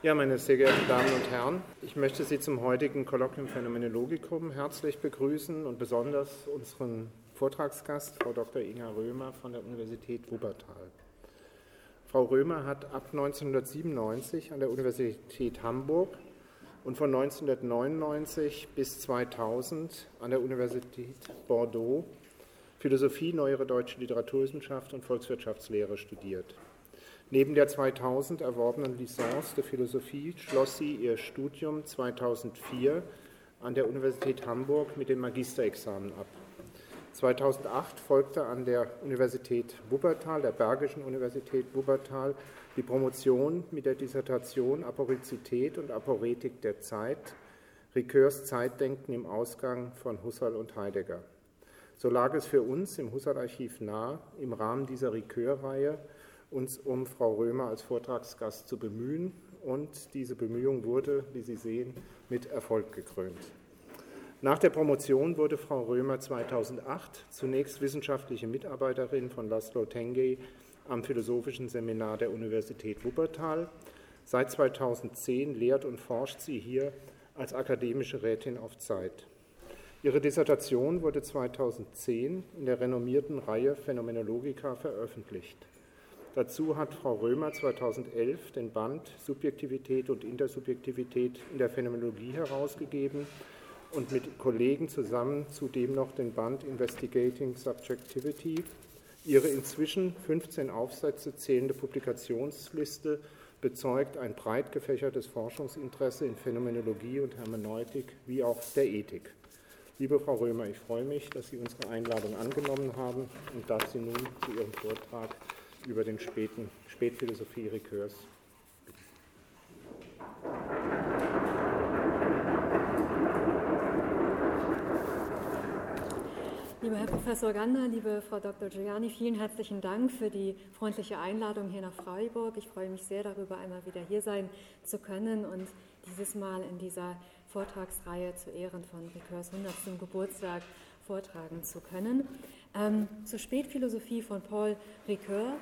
Ja, meine sehr geehrten Damen und Herren, ich möchte Sie zum heutigen Kolloquium Phänomenologicum herzlich begrüßen und besonders unseren Vortragsgast, Frau Dr. Inga Römer von der Universität Wuppertal. Frau Römer hat ab 1997 an der Universität Hamburg und von 1999 bis 2000 an der Universität Bordeaux Philosophie, neuere deutsche Literaturwissenschaft und Volkswirtschaftslehre studiert. Neben der 2000 erworbenen Licence de Philosophie schloss sie ihr Studium 2004 an der Universität Hamburg mit dem Magisterexamen ab. 2008 folgte an der Universität Wuppertal, der Bergischen Universität Wuppertal, die Promotion mit der Dissertation Aporizität und Aporetik der Zeit, Ricoeurs Zeitdenken im Ausgang von Husserl und Heidegger. So lag es für uns im Husserl-Archiv nahe, im Rahmen dieser Ricoeur-Reihe uns um Frau Römer als Vortragsgast zu bemühen. Und diese Bemühung wurde, wie Sie sehen, mit Erfolg gekrönt. Nach der Promotion wurde Frau Römer 2008 zunächst wissenschaftliche Mitarbeiterin von Laszlo Tengey am Philosophischen Seminar der Universität Wuppertal. Seit 2010 lehrt und forscht sie hier als akademische Rätin auf Zeit. Ihre Dissertation wurde 2010 in der renommierten Reihe Phänomenologica veröffentlicht. Dazu hat Frau Römer 2011 den Band Subjektivität und Intersubjektivität in der Phänomenologie herausgegeben und mit Kollegen zusammen zudem noch den Band Investigating Subjectivity. Ihre inzwischen 15 Aufsätze zählende Publikationsliste bezeugt ein breit gefächertes Forschungsinteresse in Phänomenologie und Hermeneutik wie auch der Ethik. Liebe Frau Römer, ich freue mich, dass Sie unsere Einladung angenommen haben und dass Sie nun zu Ihrem Vortrag über den späten Spätphilosophie Ricoeurs. Lieber Herr Professor Gander, liebe Frau Dr. Giuliani, vielen herzlichen Dank für die freundliche Einladung hier nach Freiburg. Ich freue mich sehr darüber, einmal wieder hier sein zu können und dieses Mal in dieser Vortragsreihe zu Ehren von Ricoeurs 100. Geburtstag vortragen zu können. Ähm, zur Spätphilosophie von Paul Ricoeur.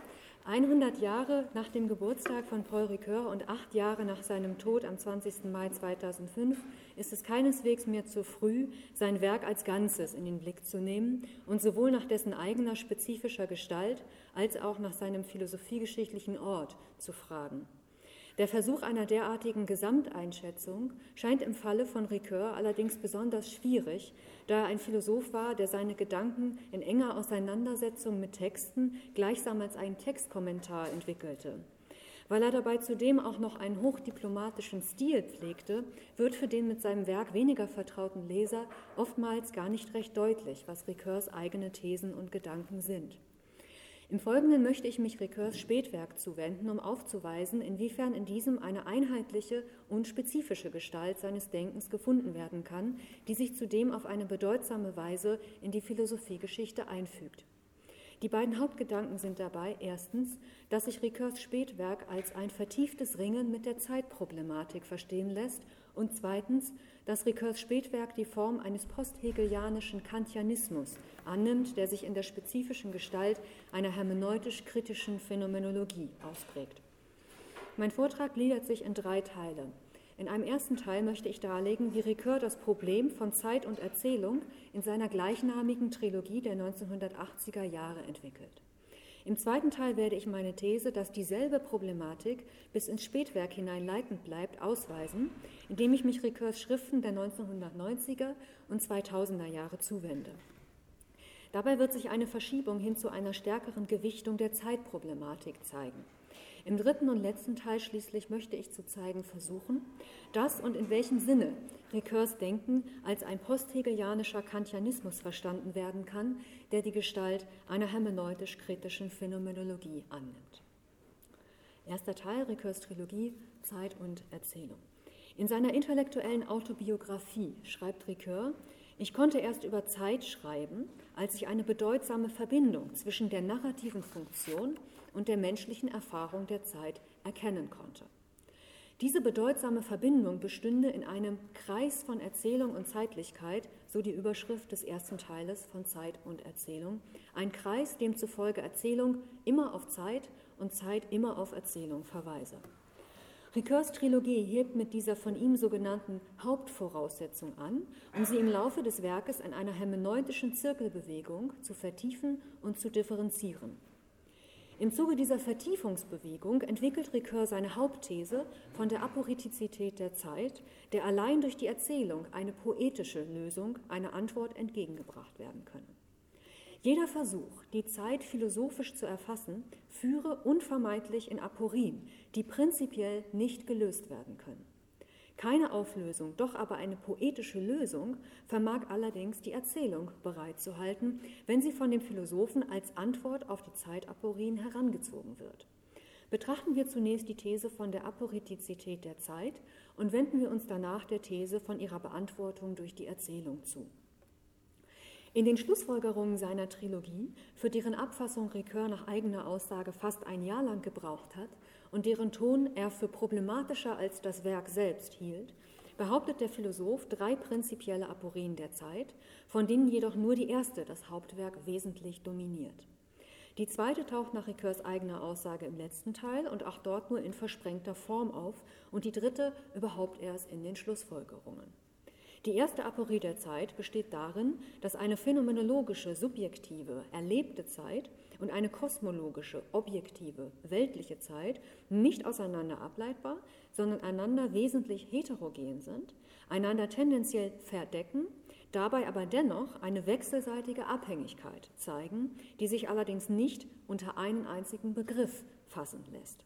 100 Jahre nach dem Geburtstag von Paul Ricoeur und acht Jahre nach seinem Tod am 20. Mai 2005 ist es keineswegs mehr zu früh, sein Werk als Ganzes in den Blick zu nehmen und sowohl nach dessen eigener spezifischer Gestalt als auch nach seinem philosophiegeschichtlichen Ort zu fragen. Der Versuch einer derartigen Gesamteinschätzung scheint im Falle von Ricoeur allerdings besonders schwierig, da er ein Philosoph war, der seine Gedanken in enger Auseinandersetzung mit Texten gleichsam als einen Textkommentar entwickelte. Weil er dabei zudem auch noch einen hochdiplomatischen Stil pflegte, wird für den mit seinem Werk weniger vertrauten Leser oftmals gar nicht recht deutlich, was Ricoeurs eigene Thesen und Gedanken sind. Im Folgenden möchte ich mich Ricoeurs Spätwerk zuwenden, um aufzuweisen, inwiefern in diesem eine einheitliche und spezifische Gestalt seines Denkens gefunden werden kann, die sich zudem auf eine bedeutsame Weise in die Philosophiegeschichte einfügt. Die beiden Hauptgedanken sind dabei erstens, dass sich Ricoeurs Spätwerk als ein vertieftes Ringen mit der Zeitproblematik verstehen lässt und zweitens, dass Ricoeurs Spätwerk die Form eines posthegelianischen Kantianismus annimmt, der sich in der spezifischen Gestalt einer hermeneutisch-kritischen Phänomenologie ausprägt. Mein Vortrag gliedert sich in drei Teile. In einem ersten Teil möchte ich darlegen, wie Ricoeur das Problem von Zeit und Erzählung in seiner gleichnamigen Trilogie der 1980er Jahre entwickelt. Im zweiten Teil werde ich meine These, dass dieselbe Problematik bis ins Spätwerk hinein leitend bleibt, ausweisen, indem ich mich Ricoeurs Schriften der 1990er und 2000er Jahre zuwende. Dabei wird sich eine Verschiebung hin zu einer stärkeren Gewichtung der Zeitproblematik zeigen. Im dritten und letzten Teil schließlich möchte ich zu zeigen versuchen, dass und in welchem Sinne Ricoeurs Denken als ein posthegelianischer Kantianismus verstanden werden kann, der die Gestalt einer hermeneutisch-kritischen Phänomenologie annimmt. Erster Teil Ricoeurs Trilogie Zeit und Erzählung. In seiner intellektuellen Autobiografie schreibt Ricoeur, ich konnte erst über Zeit schreiben, als ich eine bedeutsame Verbindung zwischen der narrativen Funktion und der menschlichen Erfahrung der Zeit erkennen konnte. Diese bedeutsame Verbindung bestünde in einem Kreis von Erzählung und Zeitlichkeit, so die Überschrift des ersten Teiles von Zeit und Erzählung, ein Kreis, demzufolge Erzählung immer auf Zeit und Zeit immer auf Erzählung verweise. Ricoeurs Trilogie hebt mit dieser von ihm sogenannten Hauptvoraussetzung an, um sie im Laufe des Werkes in einer hermeneutischen Zirkelbewegung zu vertiefen und zu differenzieren. Im Zuge dieser Vertiefungsbewegung entwickelt Ricoeur seine Hauptthese von der Aporetizität der Zeit, der allein durch die Erzählung eine poetische Lösung, eine Antwort entgegengebracht werden könne. Jeder Versuch, die Zeit philosophisch zu erfassen, führe unvermeidlich in Aporien, die prinzipiell nicht gelöst werden können. Keine Auflösung, doch aber eine poetische Lösung vermag allerdings die Erzählung bereitzuhalten, wenn sie von dem Philosophen als Antwort auf die Zeitaporien herangezogen wird. Betrachten wir zunächst die These von der Aporetizität der Zeit und wenden wir uns danach der These von ihrer Beantwortung durch die Erzählung zu. In den Schlussfolgerungen seiner Trilogie, für deren Abfassung Ricoeur nach eigener Aussage fast ein Jahr lang gebraucht hat und deren Ton er für problematischer als das Werk selbst hielt, behauptet der Philosoph drei prinzipielle Aporien der Zeit, von denen jedoch nur die erste das Hauptwerk wesentlich dominiert. Die zweite taucht nach Ricoeurs eigener Aussage im letzten Teil und auch dort nur in versprengter Form auf und die dritte überhaupt erst in den Schlussfolgerungen. Die erste Aporie der Zeit besteht darin, dass eine phänomenologische, subjektive, erlebte Zeit und eine kosmologische, objektive, weltliche Zeit nicht auseinander ableitbar, sondern einander wesentlich heterogen sind, einander tendenziell verdecken, dabei aber dennoch eine wechselseitige Abhängigkeit zeigen, die sich allerdings nicht unter einen einzigen Begriff fassen lässt.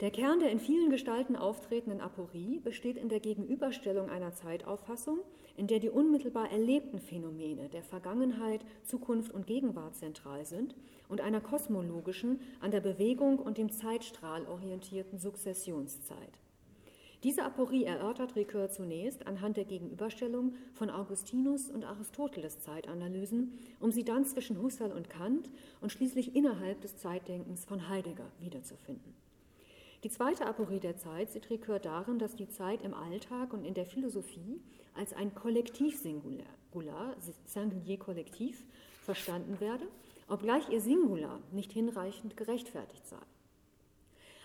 Der Kern der in vielen Gestalten auftretenden Aporie besteht in der Gegenüberstellung einer Zeitauffassung, in der die unmittelbar erlebten Phänomene der Vergangenheit, Zukunft und Gegenwart zentral sind und einer kosmologischen, an der Bewegung und dem Zeitstrahl orientierten Sukzessionszeit. Diese Aporie erörtert Ricoeur zunächst anhand der Gegenüberstellung von Augustinus und Aristoteles Zeitanalysen, um sie dann zwischen Husserl und Kant und schließlich innerhalb des Zeitdenkens von Heidegger wiederzufinden. Die zweite Aporie der Zeit sieht Ricoeur darin, dass die Zeit im Alltag und in der Philosophie als ein Kollektiv-Singular, Singulier-Kollektiv, verstanden werde, obgleich ihr Singular nicht hinreichend gerechtfertigt sei.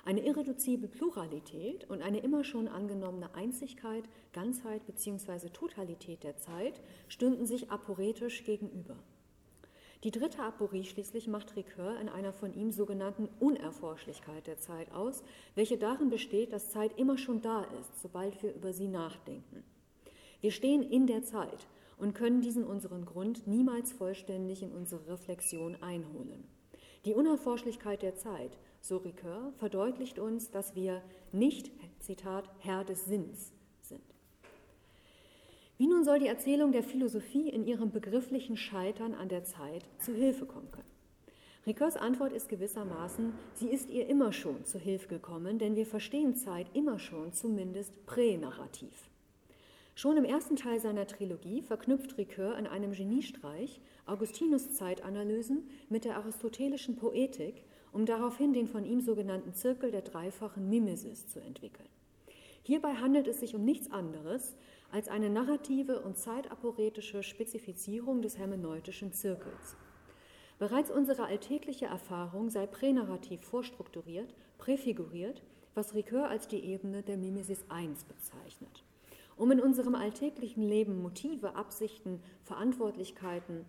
Eine irreduzible Pluralität und eine immer schon angenommene Einzigkeit, Ganzheit bzw. Totalität der Zeit stünden sich aporetisch gegenüber. Die dritte Aporie schließlich macht Ricoeur in einer von ihm sogenannten Unerforschlichkeit der Zeit aus, welche darin besteht, dass Zeit immer schon da ist, sobald wir über sie nachdenken. Wir stehen in der Zeit und können diesen unseren Grund niemals vollständig in unsere Reflexion einholen. Die Unerforschlichkeit der Zeit, so Ricoeur, verdeutlicht uns, dass wir nicht, Zitat, Herr des Sinns wie nun soll die Erzählung der Philosophie in ihrem begrifflichen Scheitern an der Zeit zu Hilfe kommen können? Ricoeurs Antwort ist gewissermaßen, sie ist ihr immer schon zu Hilfe gekommen, denn wir verstehen Zeit immer schon zumindest pränarrativ. Schon im ersten Teil seiner Trilogie verknüpft Ricoeur in einem Geniestreich Augustinus Zeitanalysen mit der aristotelischen Poetik, um daraufhin den von ihm sogenannten Zirkel der dreifachen Mimesis zu entwickeln. Hierbei handelt es sich um nichts anderes als eine narrative und zeitaporetische Spezifizierung des hermeneutischen Zirkels. Bereits unsere alltägliche Erfahrung sei pränarrativ vorstrukturiert, präfiguriert, was Ricoeur als die Ebene der Mimesis I bezeichnet. Um in unserem alltäglichen Leben Motive, Absichten, Verantwortlichkeiten,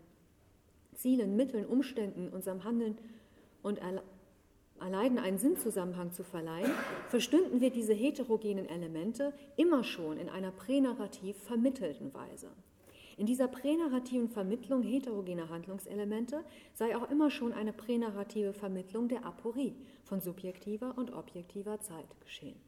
Zielen, Mitteln, Umständen, unserem Handeln und Erleiden einen Sinnzusammenhang zu verleihen, verstünden wir diese heterogenen Elemente immer schon in einer pränarrativ vermittelten Weise. In dieser pränarrativen Vermittlung heterogener Handlungselemente sei auch immer schon eine pränarrative Vermittlung der Aporie von subjektiver und objektiver Zeit geschehen.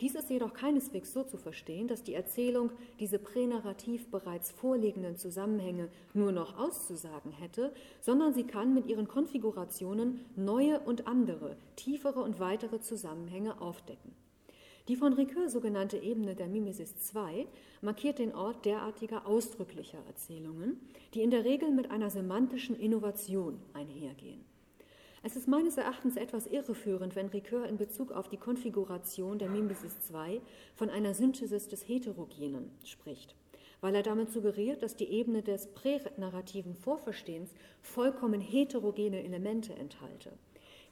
Dies ist jedoch keineswegs so zu verstehen, dass die Erzählung diese pränarrativ bereits vorliegenden Zusammenhänge nur noch auszusagen hätte, sondern sie kann mit ihren Konfigurationen neue und andere, tiefere und weitere Zusammenhänge aufdecken. Die von Ricoeur sogenannte Ebene der Mimesis II markiert den Ort derartiger ausdrücklicher Erzählungen, die in der Regel mit einer semantischen Innovation einhergehen. Es ist meines Erachtens etwas irreführend, wenn Ricoeur in Bezug auf die Konfiguration der Mimesis II von einer Synthesis des Heterogenen spricht, weil er damit suggeriert, dass die Ebene des pränarrativen Vorverstehens vollkommen heterogene Elemente enthalte.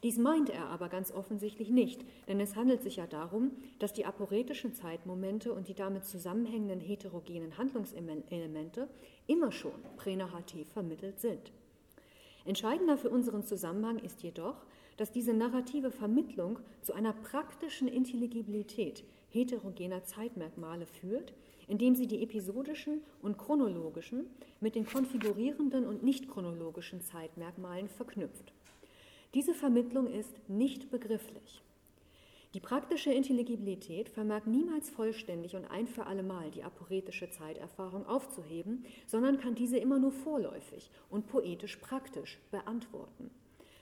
Dies meint er aber ganz offensichtlich nicht, denn es handelt sich ja darum, dass die aporetischen Zeitmomente und die damit zusammenhängenden heterogenen Handlungselemente immer schon pränarrativ vermittelt sind. Entscheidender für unseren Zusammenhang ist jedoch, dass diese narrative Vermittlung zu einer praktischen Intelligibilität heterogener Zeitmerkmale führt, indem sie die episodischen und chronologischen mit den konfigurierenden und nicht chronologischen Zeitmerkmalen verknüpft. Diese Vermittlung ist nicht begrifflich. Die praktische Intelligibilität vermag niemals vollständig und ein für allemal die aporetische Zeiterfahrung aufzuheben, sondern kann diese immer nur vorläufig und poetisch praktisch beantworten.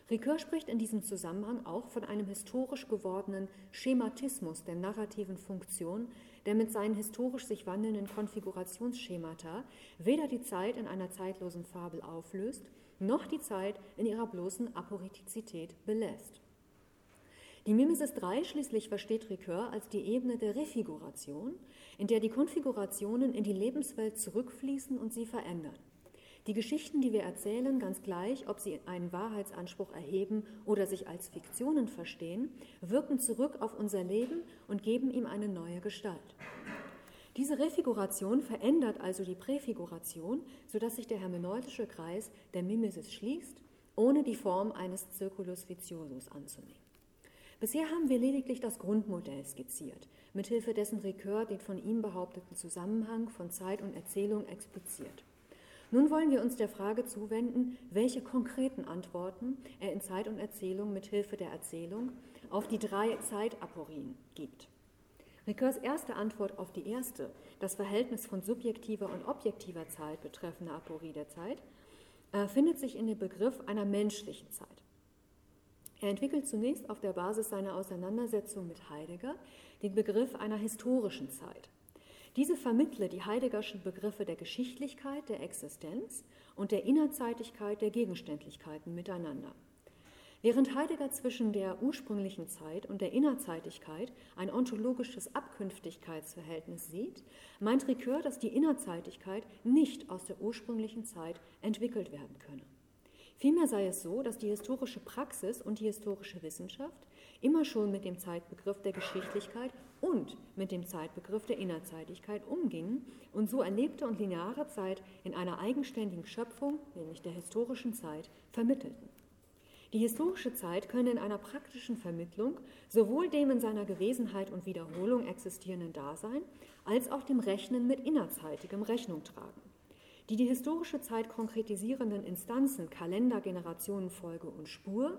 Ricoeur spricht in diesem Zusammenhang auch von einem historisch gewordenen Schematismus der narrativen Funktion, der mit seinen historisch sich wandelnden Konfigurationsschemata weder die Zeit in einer zeitlosen Fabel auflöst, noch die Zeit in ihrer bloßen Aporetizität belässt. Die Mimesis 3 schließlich versteht Ricoeur als die Ebene der Refiguration, in der die Konfigurationen in die Lebenswelt zurückfließen und sie verändern. Die Geschichten, die wir erzählen, ganz gleich, ob sie einen Wahrheitsanspruch erheben oder sich als Fiktionen verstehen, wirken zurück auf unser Leben und geben ihm eine neue Gestalt. Diese Refiguration verändert also die Präfiguration, sodass sich der hermeneutische Kreis der Mimesis schließt, ohne die Form eines Circulus viciosus anzunehmen. Bisher haben wir lediglich das Grundmodell skizziert, mithilfe dessen Ricoeur den von ihm behaupteten Zusammenhang von Zeit und Erzählung expliziert. Nun wollen wir uns der Frage zuwenden, welche konkreten Antworten er in Zeit und Erzählung mit Hilfe der Erzählung auf die drei Zeitaporien gibt. Ricoeurs erste Antwort auf die erste, das Verhältnis von subjektiver und objektiver Zeit betreffende Aporie der Zeit, äh, findet sich in dem Begriff einer menschlichen Zeit. Er entwickelt zunächst auf der Basis seiner Auseinandersetzung mit Heidegger den Begriff einer historischen Zeit. Diese vermittle die Heideggerschen Begriffe der Geschichtlichkeit der Existenz und der Innerzeitigkeit der Gegenständlichkeiten miteinander. Während Heidegger zwischen der ursprünglichen Zeit und der Innerzeitigkeit ein ontologisches Abkünftigkeitsverhältnis sieht, meint Ricoeur, dass die Innerzeitigkeit nicht aus der ursprünglichen Zeit entwickelt werden könne. Vielmehr sei es so, dass die historische Praxis und die historische Wissenschaft immer schon mit dem Zeitbegriff der Geschichtlichkeit und mit dem Zeitbegriff der Innerzeitigkeit umgingen und so erlebte und lineare Zeit in einer eigenständigen Schöpfung, nämlich der historischen Zeit, vermittelten. Die historische Zeit könne in einer praktischen Vermittlung sowohl dem in seiner Gewesenheit und Wiederholung existierenden Dasein als auch dem Rechnen mit innerzeitigem Rechnung tragen. Die die historische Zeit konkretisierenden Instanzen Kalender, Generationenfolge und Spur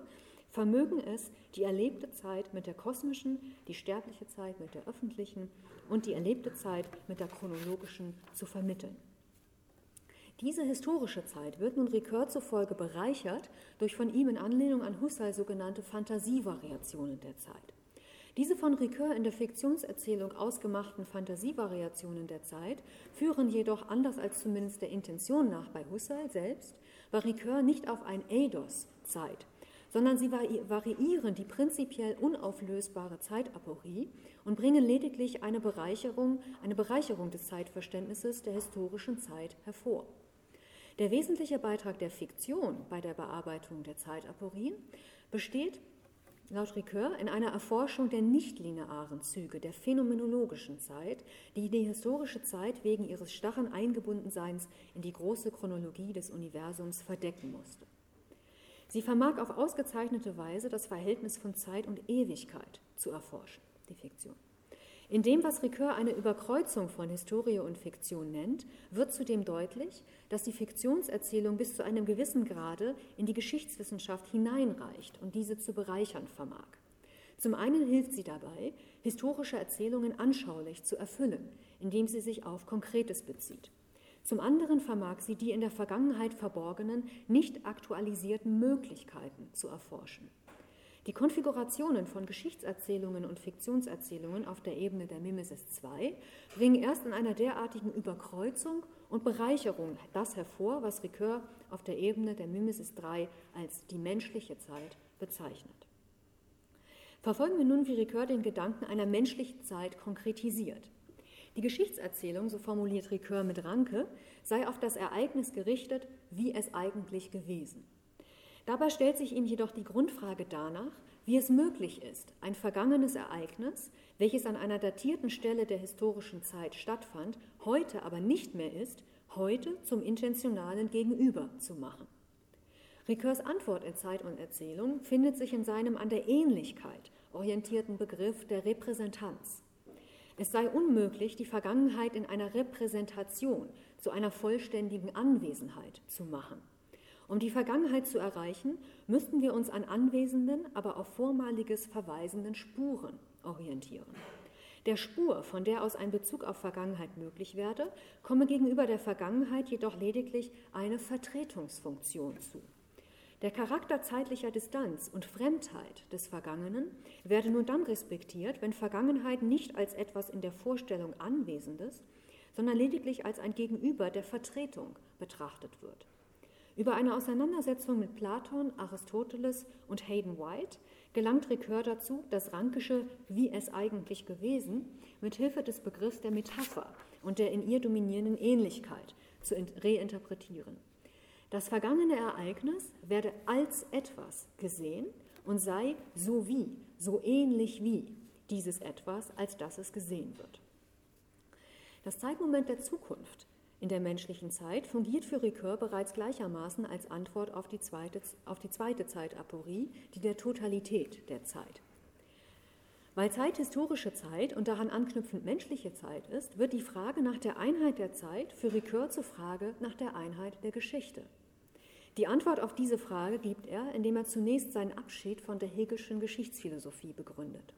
vermögen es, die erlebte Zeit mit der kosmischen, die sterbliche Zeit mit der öffentlichen und die erlebte Zeit mit der chronologischen zu vermitteln. Diese historische Zeit wird nun Ricoeur zufolge bereichert durch von ihm in Anlehnung an Husserl sogenannte Fantasievariationen der Zeit. Diese von Ricoeur in der Fiktionserzählung ausgemachten Fantasievariationen der Zeit führen jedoch, anders als zumindest der Intention nach bei Husserl selbst, bei Ricoeur nicht auf ein Eidos Zeit, sondern sie variieren die prinzipiell unauflösbare Zeitaporie und bringen lediglich eine Bereicherung, eine Bereicherung des Zeitverständnisses der historischen Zeit hervor. Der wesentliche Beitrag der Fiktion bei der Bearbeitung der Zeitaporien besteht laut Ricoeur in einer Erforschung der nichtlinearen Züge der phänomenologischen Zeit, die die historische Zeit wegen ihres starren Eingebundenseins in die große Chronologie des Universums verdecken musste. Sie vermag auf ausgezeichnete Weise das Verhältnis von Zeit und Ewigkeit zu erforschen, die Fiktion. In dem, was Ricoeur eine Überkreuzung von Historie und Fiktion nennt, wird zudem deutlich, dass die Fiktionserzählung bis zu einem gewissen Grade in die Geschichtswissenschaft hineinreicht und diese zu bereichern vermag. Zum einen hilft sie dabei, historische Erzählungen anschaulich zu erfüllen, indem sie sich auf Konkretes bezieht. Zum anderen vermag sie die in der Vergangenheit verborgenen, nicht aktualisierten Möglichkeiten zu erforschen. Die Konfigurationen von Geschichtserzählungen und Fiktionserzählungen auf der Ebene der Mimesis II bringen erst in einer derartigen Überkreuzung und Bereicherung das hervor, was Ricoeur auf der Ebene der Mimesis III als die menschliche Zeit bezeichnet. Verfolgen wir nun, wie Ricoeur den Gedanken einer menschlichen Zeit konkretisiert. Die Geschichtserzählung, so formuliert Ricoeur mit Ranke, sei auf das Ereignis gerichtet, wie es eigentlich gewesen. Dabei stellt sich ihm jedoch die Grundfrage danach, wie es möglich ist, ein vergangenes Ereignis, welches an einer datierten Stelle der historischen Zeit stattfand, heute aber nicht mehr ist, heute zum intentionalen Gegenüber zu machen. Ricoeurs Antwort in Zeit und Erzählung findet sich in seinem an der Ähnlichkeit orientierten Begriff der Repräsentanz. Es sei unmöglich, die Vergangenheit in einer Repräsentation zu einer vollständigen Anwesenheit zu machen. Um die Vergangenheit zu erreichen, müssten wir uns an anwesenden, aber auf vormaliges verweisenden Spuren orientieren. Der Spur, von der aus ein Bezug auf Vergangenheit möglich werde, komme gegenüber der Vergangenheit jedoch lediglich eine Vertretungsfunktion zu. Der Charakter zeitlicher Distanz und Fremdheit des Vergangenen werde nur dann respektiert, wenn Vergangenheit nicht als etwas in der Vorstellung Anwesendes, sondern lediglich als ein Gegenüber der Vertretung betrachtet wird. Über eine Auseinandersetzung mit Platon, Aristoteles und Hayden White gelangt Ricoeur dazu, das Rankische wie es eigentlich gewesen mit Hilfe des Begriffs der Metapher und der in ihr dominierenden Ähnlichkeit zu reinterpretieren. Das vergangene Ereignis werde als etwas gesehen und sei so wie, so ähnlich wie dieses etwas, als dass es gesehen wird. Das Zeitmoment der Zukunft in der menschlichen Zeit fungiert für Ricoeur bereits gleichermaßen als Antwort auf die zweite, auf die zweite Zeitaporie, die der Totalität der Zeit. Weil Zeit historische Zeit und daran anknüpfend menschliche Zeit ist, wird die Frage nach der Einheit der Zeit für Ricoeur zur Frage nach der Einheit der Geschichte. Die Antwort auf diese Frage gibt er, indem er zunächst seinen Abschied von der Hegelschen Geschichtsphilosophie begründet.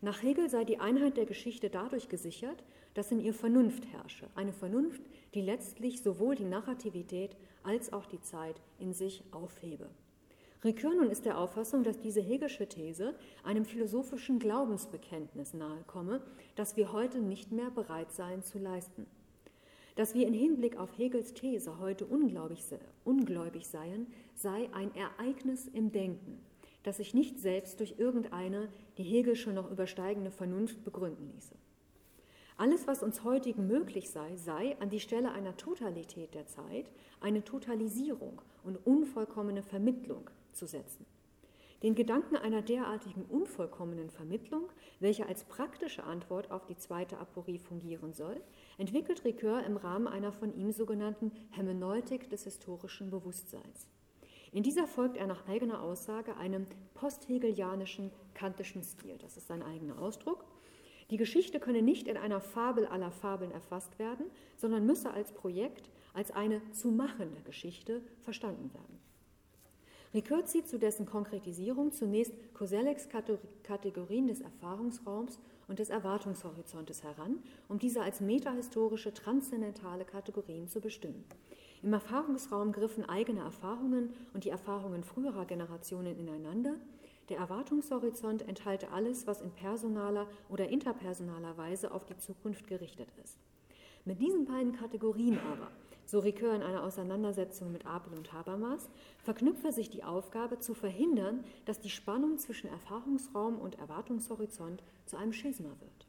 Nach Hegel sei die Einheit der Geschichte dadurch gesichert, dass in ihr Vernunft herrsche, eine Vernunft, die letztlich sowohl die Narrativität als auch die Zeit in sich aufhebe. Ricoeur nun ist der Auffassung, dass diese Hegelsche These einem philosophischen Glaubensbekenntnis nahekomme, das wir heute nicht mehr bereit seien zu leisten. Dass wir in Hinblick auf Hegels These heute ungläubig, ungläubig seien, sei ein Ereignis im Denken, das sich nicht selbst durch irgendeine die Hegelsche noch übersteigende Vernunft begründen ließe. Alles, was uns heutigen möglich sei, sei an die Stelle einer Totalität der Zeit eine Totalisierung und unvollkommene Vermittlung zu setzen. Den Gedanken einer derartigen unvollkommenen Vermittlung, welche als praktische Antwort auf die zweite Aporie fungieren soll, entwickelt Ricoeur im Rahmen einer von ihm sogenannten Hermeneutik des historischen Bewusstseins. In dieser folgt er nach eigener Aussage einem posthegelianischen kantischen Stil. Das ist sein eigener Ausdruck. Die Geschichte könne nicht in einer Fabel aller Fabeln erfasst werden, sondern müsse als Projekt, als eine zu machende Geschichte verstanden werden. Ricoeur zieht zu dessen Konkretisierung zunächst Kosellecks Kategorien des Erfahrungsraums und des Erwartungshorizontes heran, um diese als metahistorische transzendentale Kategorien zu bestimmen. Im Erfahrungsraum griffen eigene Erfahrungen und die Erfahrungen früherer Generationen ineinander. Der Erwartungshorizont enthalte alles, was in personaler oder interpersonaler Weise auf die Zukunft gerichtet ist. Mit diesen beiden Kategorien aber, so Ricoeur in einer Auseinandersetzung mit Apel und Habermas, verknüpfe sich die Aufgabe zu verhindern, dass die Spannung zwischen Erfahrungsraum und Erwartungshorizont zu einem Schisma wird.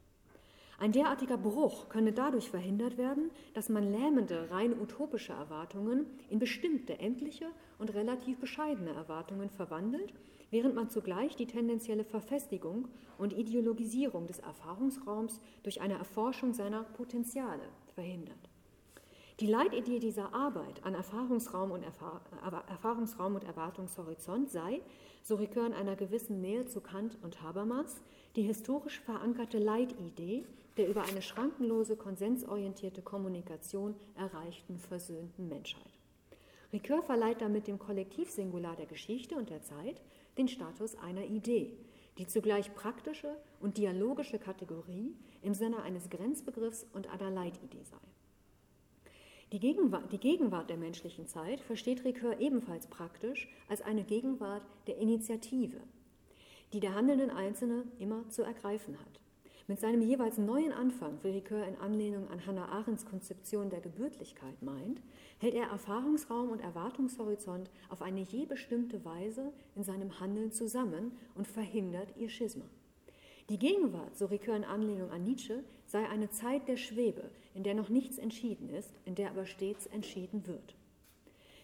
Ein derartiger Bruch könne dadurch verhindert werden, dass man lähmende, rein utopische Erwartungen in bestimmte endliche und relativ bescheidene Erwartungen verwandelt, während man zugleich die tendenzielle Verfestigung und Ideologisierung des Erfahrungsraums durch eine Erforschung seiner Potenziale verhindert. Die Leitidee dieser Arbeit an Erfahrungsraum und, Erfahr Erfahrungsraum und Erwartungshorizont sei, so Ricoeur in einer gewissen Nähe zu Kant und Habermas, die historisch verankerte Leitidee der über eine schrankenlose, konsensorientierte Kommunikation erreichten, versöhnten Menschheit. Ricoeur verleiht damit dem Kollektivsingular der Geschichte und der Zeit den Status einer Idee, die zugleich praktische und dialogische Kategorie im Sinne eines Grenzbegriffs und einer Leitidee sei. Die Gegenwart, die Gegenwart, der menschlichen Zeit versteht Ricoeur ebenfalls praktisch als eine Gegenwart der Initiative, die der handelnden Einzelne immer zu ergreifen hat. Mit seinem jeweils neuen Anfang, wie Ricoeur in Anlehnung an Hannah Arendts Konzeption der Gebürtlichkeit meint, hält er Erfahrungsraum und Erwartungshorizont auf eine je bestimmte Weise in seinem Handeln zusammen und verhindert ihr Schisma. Die Gegenwart, so Ricoeur in Anlehnung an Nietzsche, sei eine Zeit der Schwebe, in der noch nichts entschieden ist, in der aber stets entschieden wird.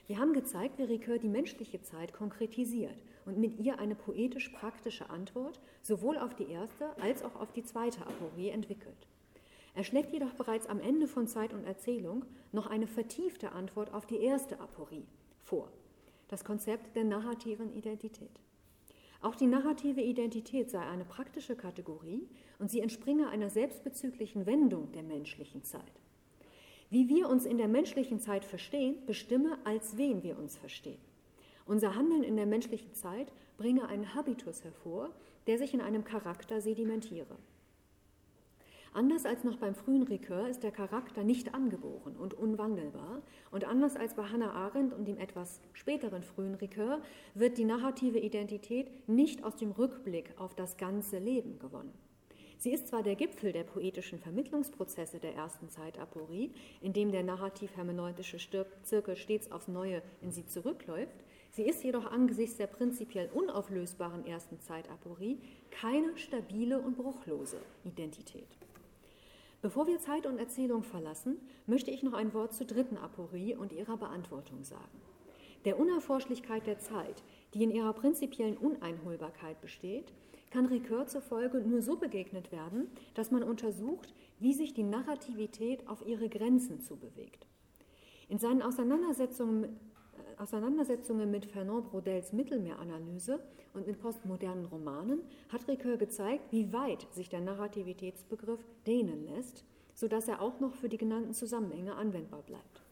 Wir haben gezeigt, wie Ricoeur die menschliche Zeit konkretisiert und mit ihr eine poetisch-praktische Antwort sowohl auf die erste als auch auf die zweite Aporie entwickelt. Er schlägt jedoch bereits am Ende von Zeit und Erzählung noch eine vertiefte Antwort auf die erste Aporie vor, das Konzept der narrativen Identität. Auch die narrative Identität sei eine praktische Kategorie und sie entspringe einer selbstbezüglichen Wendung der menschlichen Zeit. Wie wir uns in der menschlichen Zeit verstehen, bestimme, als wen wir uns verstehen. Unser Handeln in der menschlichen Zeit bringe einen Habitus hervor, der sich in einem Charakter sedimentiere. Anders als noch beim frühen Ricoeur ist der Charakter nicht angeboren und unwandelbar. Und anders als bei Hannah Arendt und dem etwas späteren frühen Ricoeur wird die narrative Identität nicht aus dem Rückblick auf das ganze Leben gewonnen. Sie ist zwar der Gipfel der poetischen Vermittlungsprozesse der ersten Zeitaporie, in dem der narrativ-hermeneutische Zirkel stets aufs Neue in sie zurückläuft, sie ist jedoch angesichts der prinzipiell unauflösbaren ersten Zeitaporie keine stabile und bruchlose Identität. Bevor wir Zeit und Erzählung verlassen, möchte ich noch ein Wort zur dritten Aporie und ihrer Beantwortung sagen. Der Unerforschlichkeit der Zeit, die in ihrer prinzipiellen Uneinholbarkeit besteht, kann Ricoeur zufolge nur so begegnet werden, dass man untersucht, wie sich die Narrativität auf ihre Grenzen zubewegt. In seinen Auseinandersetzungen, Auseinandersetzungen mit Fernand Brodels Mittelmeeranalyse und mit postmodernen Romanen hat Ricoeur gezeigt, wie weit sich der Narrativitätsbegriff dehnen lässt, sodass er auch noch für die genannten Zusammenhänge anwendbar bleibt.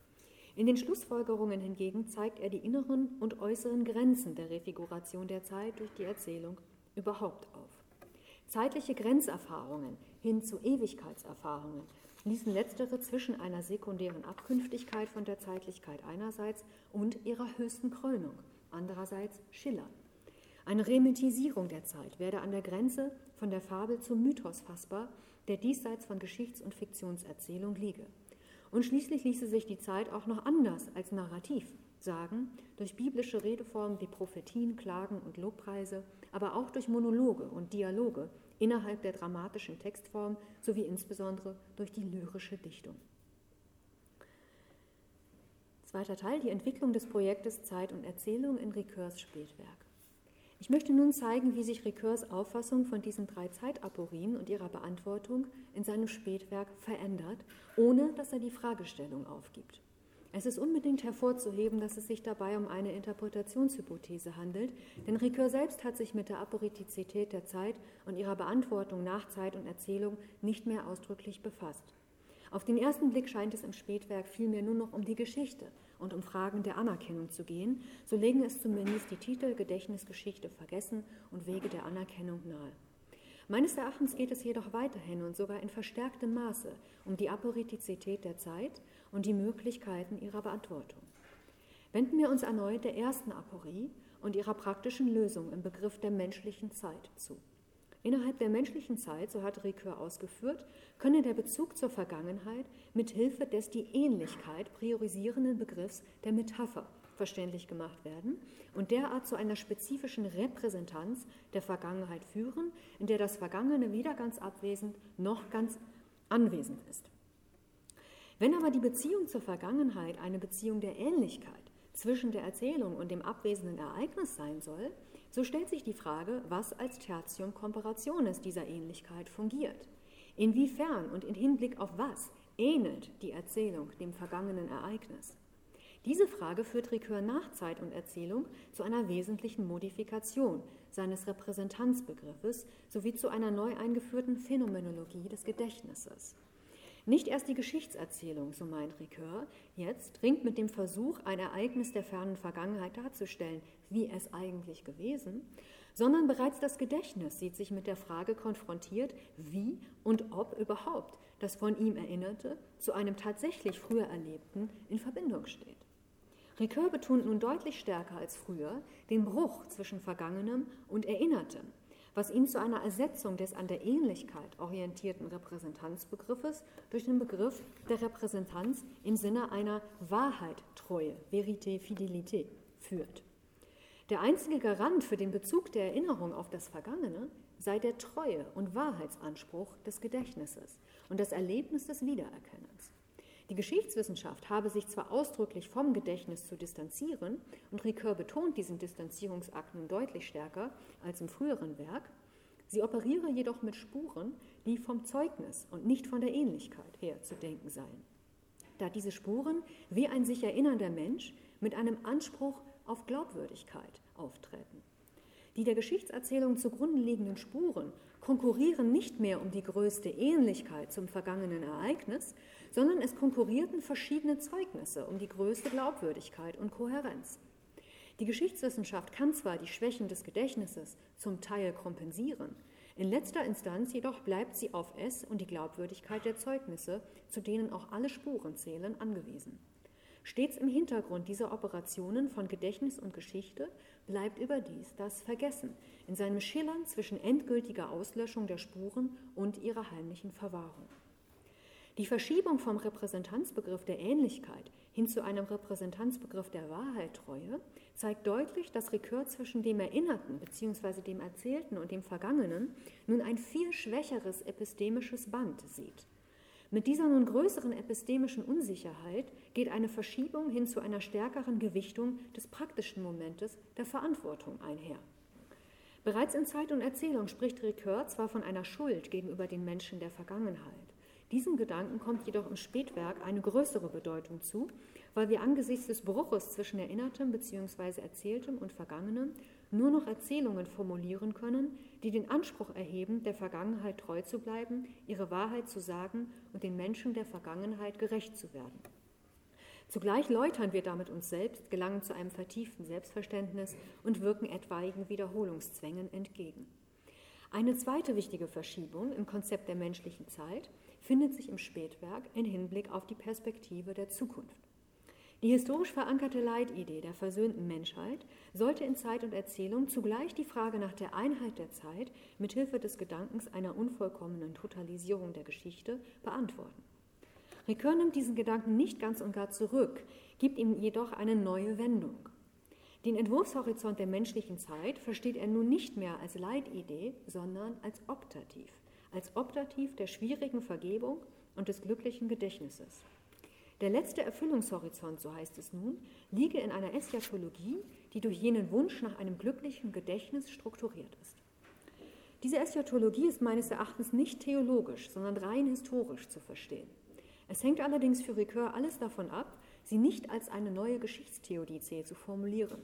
In den Schlussfolgerungen hingegen zeigt er die inneren und äußeren Grenzen der Refiguration der Zeit durch die Erzählung überhaupt auf. Zeitliche Grenzerfahrungen hin zu Ewigkeitserfahrungen ließen letztere zwischen einer sekundären Abkünftigkeit von der Zeitlichkeit einerseits und ihrer höchsten Krönung andererseits schillern. Eine Remetisierung der Zeit werde an der Grenze von der Fabel zum Mythos fassbar, der diesseits von Geschichts- und Fiktionserzählung liege. Und schließlich ließe sich die Zeit auch noch anders als narrativ sagen, durch biblische Redeformen wie Prophetien, Klagen und Lobpreise, aber auch durch Monologe und Dialoge innerhalb der dramatischen Textform sowie insbesondere durch die lyrische Dichtung. Zweiter Teil, die Entwicklung des Projektes Zeit und Erzählung in Ricoeurs Spätwerk. Ich möchte nun zeigen, wie sich Ricoeurs Auffassung von diesen drei Zeitaporien und ihrer Beantwortung in seinem Spätwerk verändert, ohne dass er die Fragestellung aufgibt. Es ist unbedingt hervorzuheben, dass es sich dabei um eine Interpretationshypothese handelt, denn Ricoeur selbst hat sich mit der Aporetizität der Zeit und ihrer Beantwortung nach Zeit und Erzählung nicht mehr ausdrücklich befasst. Auf den ersten Blick scheint es im Spätwerk vielmehr nur noch um die Geschichte und um Fragen der Anerkennung zu gehen, so legen es zumindest die Titel Gedächtnisgeschichte vergessen und Wege der Anerkennung nahe. Meines Erachtens geht es jedoch weiterhin und sogar in verstärktem Maße um die Aporetizität der Zeit und die Möglichkeiten ihrer Beantwortung. Wenden wir uns erneut der ersten Aporie und ihrer praktischen Lösung im Begriff der menschlichen Zeit zu. Innerhalb der menschlichen Zeit, so hat Ricoeur ausgeführt, könne der Bezug zur Vergangenheit mit Hilfe des die Ähnlichkeit priorisierenden Begriffs der Metapher verständlich gemacht werden und derart zu einer spezifischen Repräsentanz der Vergangenheit führen, in der das Vergangene weder ganz abwesend noch ganz anwesend ist. Wenn aber die Beziehung zur Vergangenheit eine Beziehung der Ähnlichkeit zwischen der Erzählung und dem abwesenden Ereignis sein soll, so stellt sich die Frage, was als Tertium Comparationis dieser Ähnlichkeit fungiert. Inwiefern und in Hinblick auf was ähnelt die Erzählung dem vergangenen Ereignis? Diese Frage führt Ricoeur nach Zeit und Erzählung zu einer wesentlichen Modifikation seines Repräsentanzbegriffes sowie zu einer neu eingeführten Phänomenologie des Gedächtnisses. Nicht erst die Geschichtserzählung, so meint Ricoeur, jetzt dringt mit dem Versuch, ein Ereignis der fernen Vergangenheit darzustellen, wie es eigentlich gewesen, sondern bereits das Gedächtnis sieht sich mit der Frage konfrontiert, wie und ob überhaupt das von ihm Erinnerte zu einem tatsächlich früher Erlebten in Verbindung steht. Ricoeur betont nun deutlich stärker als früher den Bruch zwischen Vergangenem und Erinnertem was ihn zu einer Ersetzung des an der Ähnlichkeit orientierten Repräsentanzbegriffes durch den Begriff der Repräsentanz im Sinne einer Wahrheit, Treue, Verité, Fidelité führt. Der einzige Garant für den Bezug der Erinnerung auf das Vergangene sei der Treue- und Wahrheitsanspruch des Gedächtnisses und das Erlebnis des Wiedererkennens. Die Geschichtswissenschaft habe sich zwar ausdrücklich vom Gedächtnis zu distanzieren, und Ricoeur betont diesen Distanzierungsakt nun deutlich stärker als im früheren Werk, sie operiere jedoch mit Spuren, die vom Zeugnis und nicht von der Ähnlichkeit her zu denken seien. Da diese Spuren wie ein sich erinnernder Mensch mit einem Anspruch auf Glaubwürdigkeit auftreten. Die der Geschichtserzählung zugrunde liegenden Spuren konkurrieren nicht mehr um die größte Ähnlichkeit zum vergangenen Ereignis, sondern es konkurrierten verschiedene Zeugnisse um die größte Glaubwürdigkeit und Kohärenz. Die Geschichtswissenschaft kann zwar die Schwächen des Gedächtnisses zum Teil kompensieren, in letzter Instanz jedoch bleibt sie auf es und die Glaubwürdigkeit der Zeugnisse, zu denen auch alle Spuren zählen, angewiesen. Stets im Hintergrund dieser Operationen von Gedächtnis und Geschichte bleibt überdies das Vergessen in seinem Schillern zwischen endgültiger Auslöschung der Spuren und ihrer heimlichen Verwahrung. Die Verschiebung vom Repräsentanzbegriff der Ähnlichkeit hin zu einem Repräsentanzbegriff der Wahrheittreue zeigt deutlich, dass Ricoeur zwischen dem Erinnerten bzw. dem Erzählten und dem Vergangenen nun ein viel schwächeres epistemisches Band sieht. Mit dieser nun größeren epistemischen Unsicherheit geht eine Verschiebung hin zu einer stärkeren Gewichtung des praktischen Momentes der Verantwortung einher. Bereits in Zeit und Erzählung spricht Ricoeur zwar von einer Schuld gegenüber den Menschen der Vergangenheit, diesem Gedanken kommt jedoch im Spätwerk eine größere Bedeutung zu, weil wir angesichts des Bruches zwischen Erinnertem bzw. Erzähltem und Vergangenem nur noch Erzählungen formulieren können, die den Anspruch erheben, der Vergangenheit treu zu bleiben, ihre Wahrheit zu sagen und den Menschen der Vergangenheit gerecht zu werden. Zugleich läutern wir damit uns selbst, gelangen zu einem vertieften Selbstverständnis und wirken etwaigen Wiederholungszwängen entgegen. Eine zweite wichtige Verschiebung im Konzept der menschlichen Zeit findet sich im Spätwerk in Hinblick auf die Perspektive der Zukunft. Die historisch verankerte Leitidee der versöhnten Menschheit sollte in Zeit und Erzählung zugleich die Frage nach der Einheit der Zeit mithilfe des Gedankens einer unvollkommenen Totalisierung der Geschichte beantworten. Ricoeur nimmt diesen Gedanken nicht ganz und gar zurück, gibt ihm jedoch eine neue Wendung. Den Entwurfshorizont der menschlichen Zeit versteht er nun nicht mehr als Leitidee, sondern als Optativ als Optativ der schwierigen Vergebung und des glücklichen Gedächtnisses. Der letzte Erfüllungshorizont, so heißt es nun, liege in einer Eschatologie, die durch jenen Wunsch nach einem glücklichen Gedächtnis strukturiert ist. Diese Eschatologie ist meines Erachtens nicht theologisch, sondern rein historisch zu verstehen. Es hängt allerdings für Ricoeur alles davon ab, sie nicht als eine neue Geschichtstheodizee zu formulieren.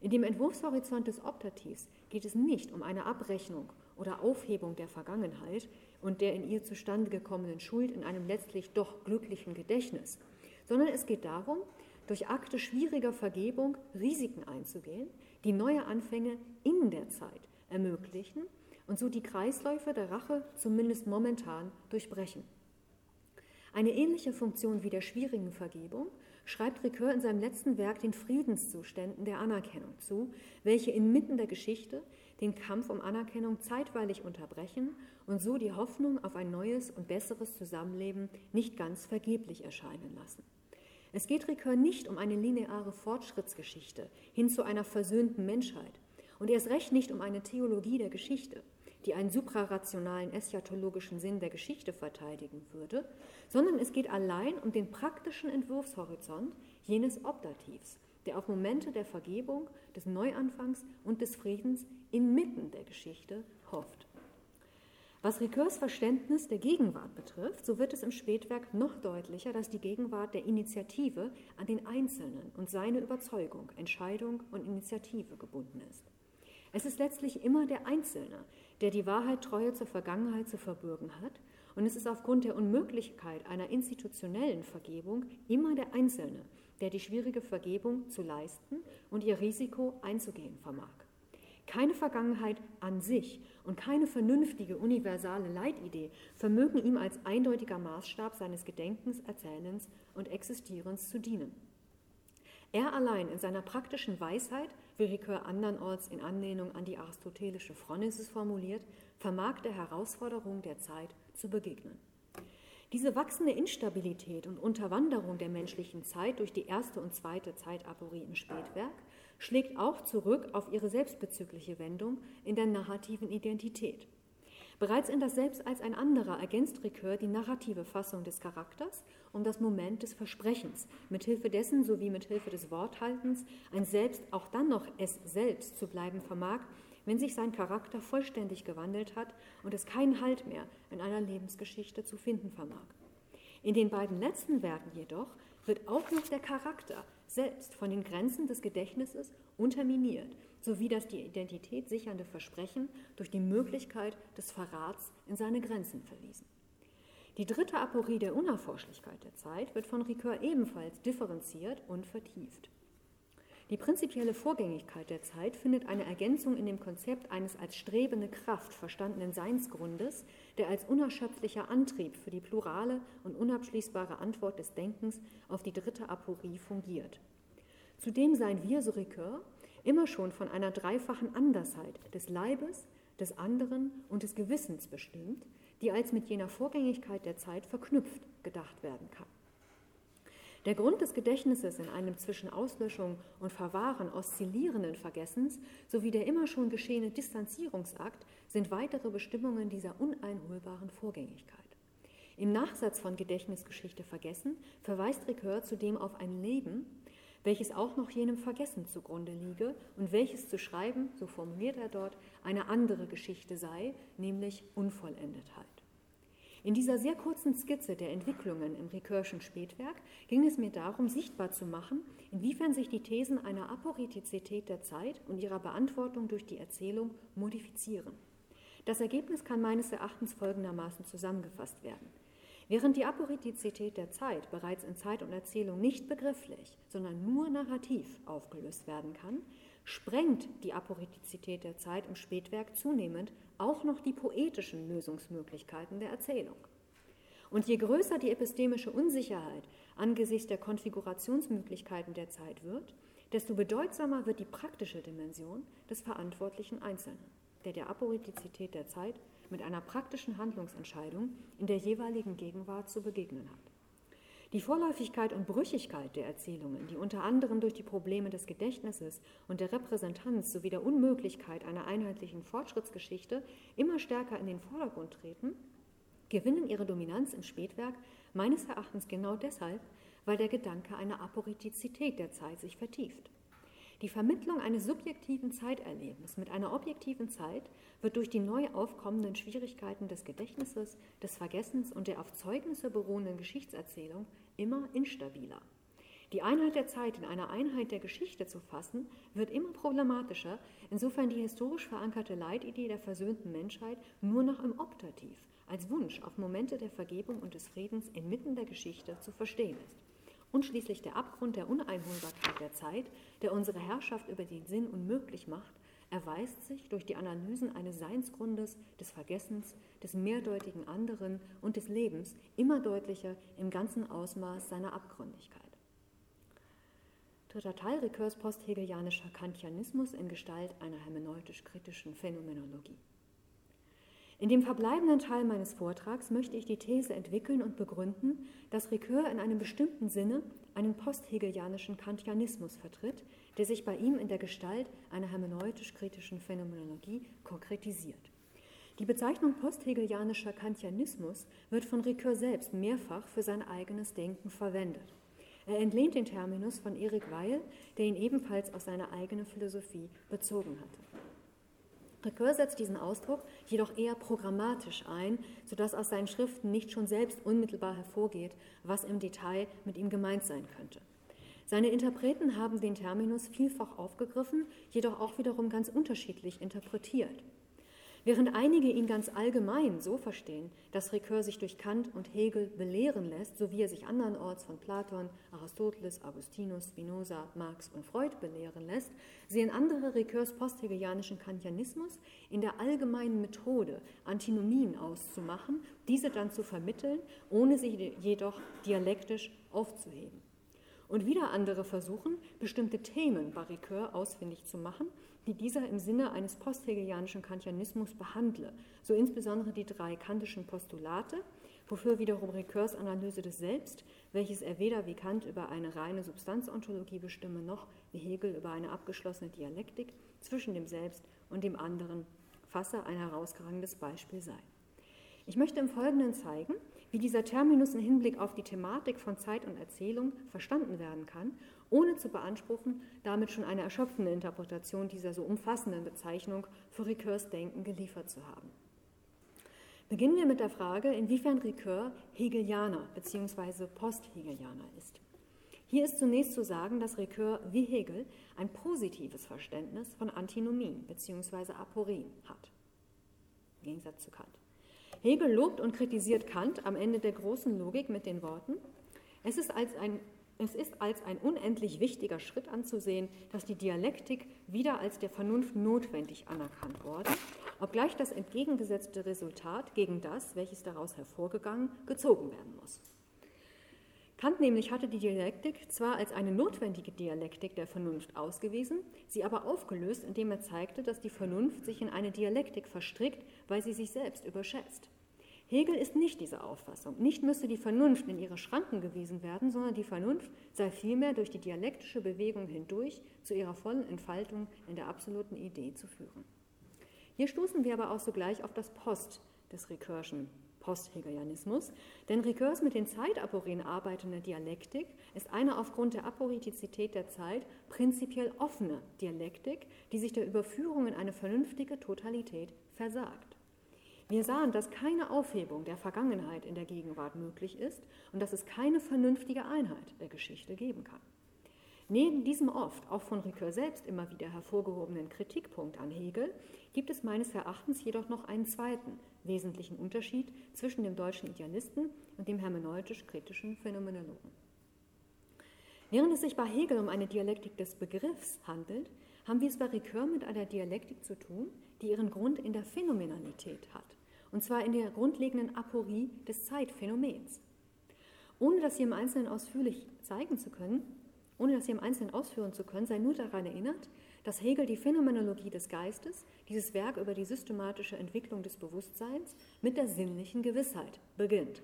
In dem Entwurfshorizont des Optativs geht es nicht um eine Abrechnung oder Aufhebung der Vergangenheit und der in ihr zustande gekommenen Schuld in einem letztlich doch glücklichen Gedächtnis, sondern es geht darum, durch Akte schwieriger Vergebung Risiken einzugehen, die neue Anfänge in der Zeit ermöglichen und so die Kreisläufe der Rache zumindest momentan durchbrechen. Eine ähnliche Funktion wie der schwierigen Vergebung schreibt Ricoeur in seinem letzten Werk den Friedenszuständen der Anerkennung zu, welche inmitten der Geschichte den Kampf um Anerkennung zeitweilig unterbrechen und so die Hoffnung auf ein neues und besseres Zusammenleben nicht ganz vergeblich erscheinen lassen. Es geht Ricoeur nicht um eine lineare Fortschrittsgeschichte hin zu einer versöhnten Menschheit und erst recht nicht um eine Theologie der Geschichte, die einen suprarationalen eschatologischen Sinn der Geschichte verteidigen würde, sondern es geht allein um den praktischen Entwurfshorizont jenes Optativs, der auf Momente der Vergebung, des Neuanfangs und des Friedens inmitten der Geschichte hofft. Was Ricoeurs Verständnis der Gegenwart betrifft, so wird es im Spätwerk noch deutlicher, dass die Gegenwart der Initiative an den Einzelnen und seine Überzeugung, Entscheidung und Initiative gebunden ist. Es ist letztlich immer der Einzelne, der die Wahrheit Treue zur Vergangenheit zu verbürgen hat, und es ist aufgrund der Unmöglichkeit einer institutionellen Vergebung immer der Einzelne, der die schwierige Vergebung zu leisten und ihr Risiko einzugehen vermag. Keine Vergangenheit an sich und keine vernünftige universale Leitidee vermögen ihm als eindeutiger Maßstab seines Gedenkens, Erzählens und Existierens zu dienen. Er allein in seiner praktischen Weisheit, wie Ricoeur andernorts in Anlehnung an die aristotelische Phronesis formuliert, vermag der Herausforderung der Zeit zu begegnen. Diese wachsende Instabilität und Unterwanderung der menschlichen Zeit durch die erste und zweite Zeitaporie im Spätwerk schlägt auch zurück auf ihre selbstbezügliche Wendung in der narrativen Identität. Bereits in das Selbst als ein anderer ergänzt Ricoeur die narrative Fassung des Charakters um das Moment des Versprechens, mithilfe dessen sowie mithilfe des Worthaltens ein Selbst auch dann noch es selbst zu bleiben vermag, wenn sich sein Charakter vollständig gewandelt hat und es keinen Halt mehr in einer Lebensgeschichte zu finden vermag. In den beiden letzten Werken jedoch wird auch noch der Charakter selbst von den Grenzen des Gedächtnisses unterminiert sowie das die Identität sichernde Versprechen durch die Möglichkeit des Verrats in seine Grenzen verwiesen. Die dritte Aporie der Unerforschlichkeit der Zeit wird von Ricoeur ebenfalls differenziert und vertieft. Die prinzipielle Vorgängigkeit der Zeit findet eine Ergänzung in dem Konzept eines als strebende Kraft verstandenen Seinsgrundes, der als unerschöpflicher Antrieb für die plurale und unabschließbare Antwort des Denkens auf die dritte Aporie fungiert. Zudem seien wir, so Ricoeur, immer schon von einer dreifachen Andersheit des Leibes, des anderen und des Gewissens bestimmt, die als mit jener Vorgängigkeit der Zeit verknüpft gedacht werden kann. Der Grund des Gedächtnisses in einem zwischen Auslöschung und Verwahren oszillierenden Vergessens sowie der immer schon geschehene Distanzierungsakt sind weitere Bestimmungen dieser uneinholbaren Vorgängigkeit. Im Nachsatz von Gedächtnisgeschichte vergessen verweist Ricoeur zudem auf ein Leben, welches auch noch jenem Vergessen zugrunde liege und welches zu schreiben, so formuliert er dort, eine andere Geschichte sei, nämlich Unvollendetheit. In dieser sehr kurzen Skizze der Entwicklungen im Ricoeurschen Spätwerk ging es mir darum, sichtbar zu machen, inwiefern sich die Thesen einer Aporetizität der Zeit und ihrer Beantwortung durch die Erzählung modifizieren. Das Ergebnis kann meines Erachtens folgendermaßen zusammengefasst werden. Während die Aporetizität der Zeit bereits in Zeit und Erzählung nicht begrifflich, sondern nur narrativ aufgelöst werden kann, sprengt die Aporetizität der Zeit im Spätwerk zunehmend auch noch die poetischen Lösungsmöglichkeiten der Erzählung. Und je größer die epistemische Unsicherheit angesichts der Konfigurationsmöglichkeiten der Zeit wird, desto bedeutsamer wird die praktische Dimension des verantwortlichen Einzelnen, der der Aporetizität der Zeit mit einer praktischen Handlungsentscheidung in der jeweiligen Gegenwart zu begegnen hat. Die Vorläufigkeit und Brüchigkeit der Erzählungen, die unter anderem durch die Probleme des Gedächtnisses und der Repräsentanz sowie der Unmöglichkeit einer einheitlichen Fortschrittsgeschichte immer stärker in den Vordergrund treten, gewinnen ihre Dominanz im Spätwerk meines Erachtens genau deshalb, weil der Gedanke einer Aporetizität der Zeit sich vertieft. Die Vermittlung eines subjektiven Zeiterlebens mit einer objektiven Zeit wird durch die neu aufkommenden Schwierigkeiten des Gedächtnisses, des Vergessens und der auf Zeugnisse beruhenden Geschichtserzählung immer instabiler. Die Einheit der Zeit in einer Einheit der Geschichte zu fassen, wird immer problematischer, insofern die historisch verankerte Leitidee der versöhnten Menschheit nur noch im Optativ, als Wunsch auf Momente der Vergebung und des Friedens inmitten der Geschichte zu verstehen ist und schließlich der Abgrund der Uneinholbarkeit der Zeit, der unsere Herrschaft über den Sinn unmöglich macht, erweist sich durch die Analysen eines Seinsgrundes, des Vergessens, des mehrdeutigen anderen und des Lebens immer deutlicher im ganzen Ausmaß seiner Abgründigkeit. Dritter Teil Ricoeurs posthegelianischer Kantianismus in Gestalt einer hermeneutisch-kritischen Phänomenologie. In dem verbleibenden Teil meines Vortrags möchte ich die These entwickeln und begründen, dass Ricoeur in einem bestimmten Sinne einen posthegelianischen Kantianismus vertritt, der sich bei ihm in der Gestalt einer hermeneutisch-kritischen Phänomenologie konkretisiert. Die Bezeichnung posthegelianischer Kantianismus wird von Ricoeur selbst mehrfach für sein eigenes Denken verwendet. Er entlehnt den Terminus von Erik Weil, der ihn ebenfalls aus seiner eigenen Philosophie bezogen hatte. Ricoeur setzt diesen Ausdruck jedoch eher programmatisch ein, sodass aus seinen Schriften nicht schon selbst unmittelbar hervorgeht, was im Detail mit ihm gemeint sein könnte. Seine Interpreten haben den Terminus vielfach aufgegriffen, jedoch auch wiederum ganz unterschiedlich interpretiert. Während einige ihn ganz allgemein so verstehen, dass Ricoeur sich durch Kant und Hegel belehren lässt, so wie er sich andernorts von Platon, Aristoteles, Augustinus, Spinoza, Marx und Freud belehren lässt, sehen andere Ricoeurs posthegelianischen Kantianismus in der allgemeinen Methode, Antinomien auszumachen, diese dann zu vermitteln, ohne sie jedoch dialektisch aufzuheben. Und wieder andere versuchen, bestimmte Themen bei Ricoeur ausfindig zu machen, die dieser im Sinne eines posthegelianischen Kantianismus behandle, so insbesondere die drei kantischen Postulate, wofür wiederum Ricoeurs Analyse des Selbst, welches er weder wie Kant über eine reine Substanzontologie bestimme, noch wie Hegel über eine abgeschlossene Dialektik zwischen dem Selbst und dem anderen fasse, ein herausragendes Beispiel sei. Ich möchte im Folgenden zeigen, wie dieser Terminus im Hinblick auf die Thematik von Zeit und Erzählung verstanden werden kann, ohne zu beanspruchen, damit schon eine erschöpfende Interpretation dieser so umfassenden Bezeichnung für Ricoeurs Denken geliefert zu haben. Beginnen wir mit der Frage, inwiefern Ricoeur Hegelianer bzw. Post-Hegelianer ist. Hier ist zunächst zu sagen, dass Ricoeur wie Hegel ein positives Verständnis von Antinomien bzw. Aporien hat, im Gegensatz zu Kant. Hegel lobt und kritisiert Kant am Ende der großen Logik mit den Worten, es ist als ein, es ist als ein unendlich wichtiger Schritt anzusehen, dass die Dialektik wieder als der Vernunft notwendig anerkannt worden, obgleich das entgegengesetzte Resultat gegen das, welches daraus hervorgegangen, gezogen werden muss. Kant nämlich hatte die Dialektik zwar als eine notwendige Dialektik der Vernunft ausgewiesen, sie aber aufgelöst, indem er zeigte, dass die Vernunft sich in eine Dialektik verstrickt, weil sie sich selbst überschätzt. Hegel ist nicht dieser Auffassung. Nicht müsse die Vernunft in ihre Schranken gewiesen werden, sondern die Vernunft sei vielmehr durch die dialektische Bewegung hindurch zu ihrer vollen Entfaltung in der absoluten Idee zu führen. Hier stoßen wir aber auch sogleich auf das Post des Recursion Posthegelianismus, denn Ricoeurs mit den Zeitaporien arbeitende Dialektik ist eine aufgrund der Aporitizität der Zeit prinzipiell offene Dialektik, die sich der Überführung in eine vernünftige Totalität versagt. Wir sahen, dass keine Aufhebung der Vergangenheit in der Gegenwart möglich ist und dass es keine vernünftige Einheit der Geschichte geben kann. Neben diesem oft, auch von Ricoeur selbst immer wieder hervorgehobenen Kritikpunkt an Hegel, gibt es meines Erachtens jedoch noch einen zweiten wesentlichen Unterschied zwischen dem deutschen Idealisten und dem hermeneutisch-kritischen Phänomenologen. Während es sich bei Hegel um eine Dialektik des Begriffs handelt, haben wir es bei Ricoeur mit einer Dialektik zu tun, die ihren Grund in der Phänomenalität hat, und zwar in der grundlegenden Aporie des Zeitphänomens. Ohne das hier im Einzelnen ausführlich zeigen zu können, ohne das hier im Einzelnen ausführen zu können, sei nur daran erinnert, dass Hegel die Phänomenologie des Geistes, dieses Werk über die systematische Entwicklung des Bewusstseins, mit der sinnlichen Gewissheit beginnt.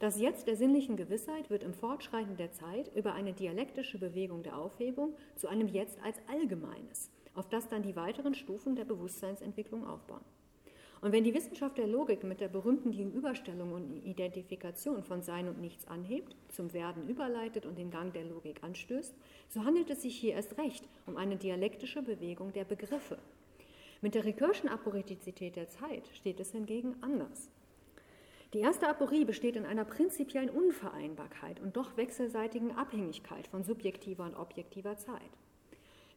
Das Jetzt der sinnlichen Gewissheit wird im Fortschreiten der Zeit über eine dialektische Bewegung der Aufhebung zu einem Jetzt als Allgemeines, auf das dann die weiteren Stufen der Bewusstseinsentwicklung aufbauen. Und wenn die Wissenschaft der Logik mit der berühmten Gegenüberstellung und Identifikation von Sein und Nichts anhebt, zum Werden überleitet und den Gang der Logik anstößt, so handelt es sich hier erst recht um eine dialektische Bewegung der Begriffe. Mit der Recursion Aporetizität der Zeit steht es hingegen anders. Die erste Aporie besteht in einer prinzipiellen Unvereinbarkeit und doch wechselseitigen Abhängigkeit von subjektiver und objektiver Zeit.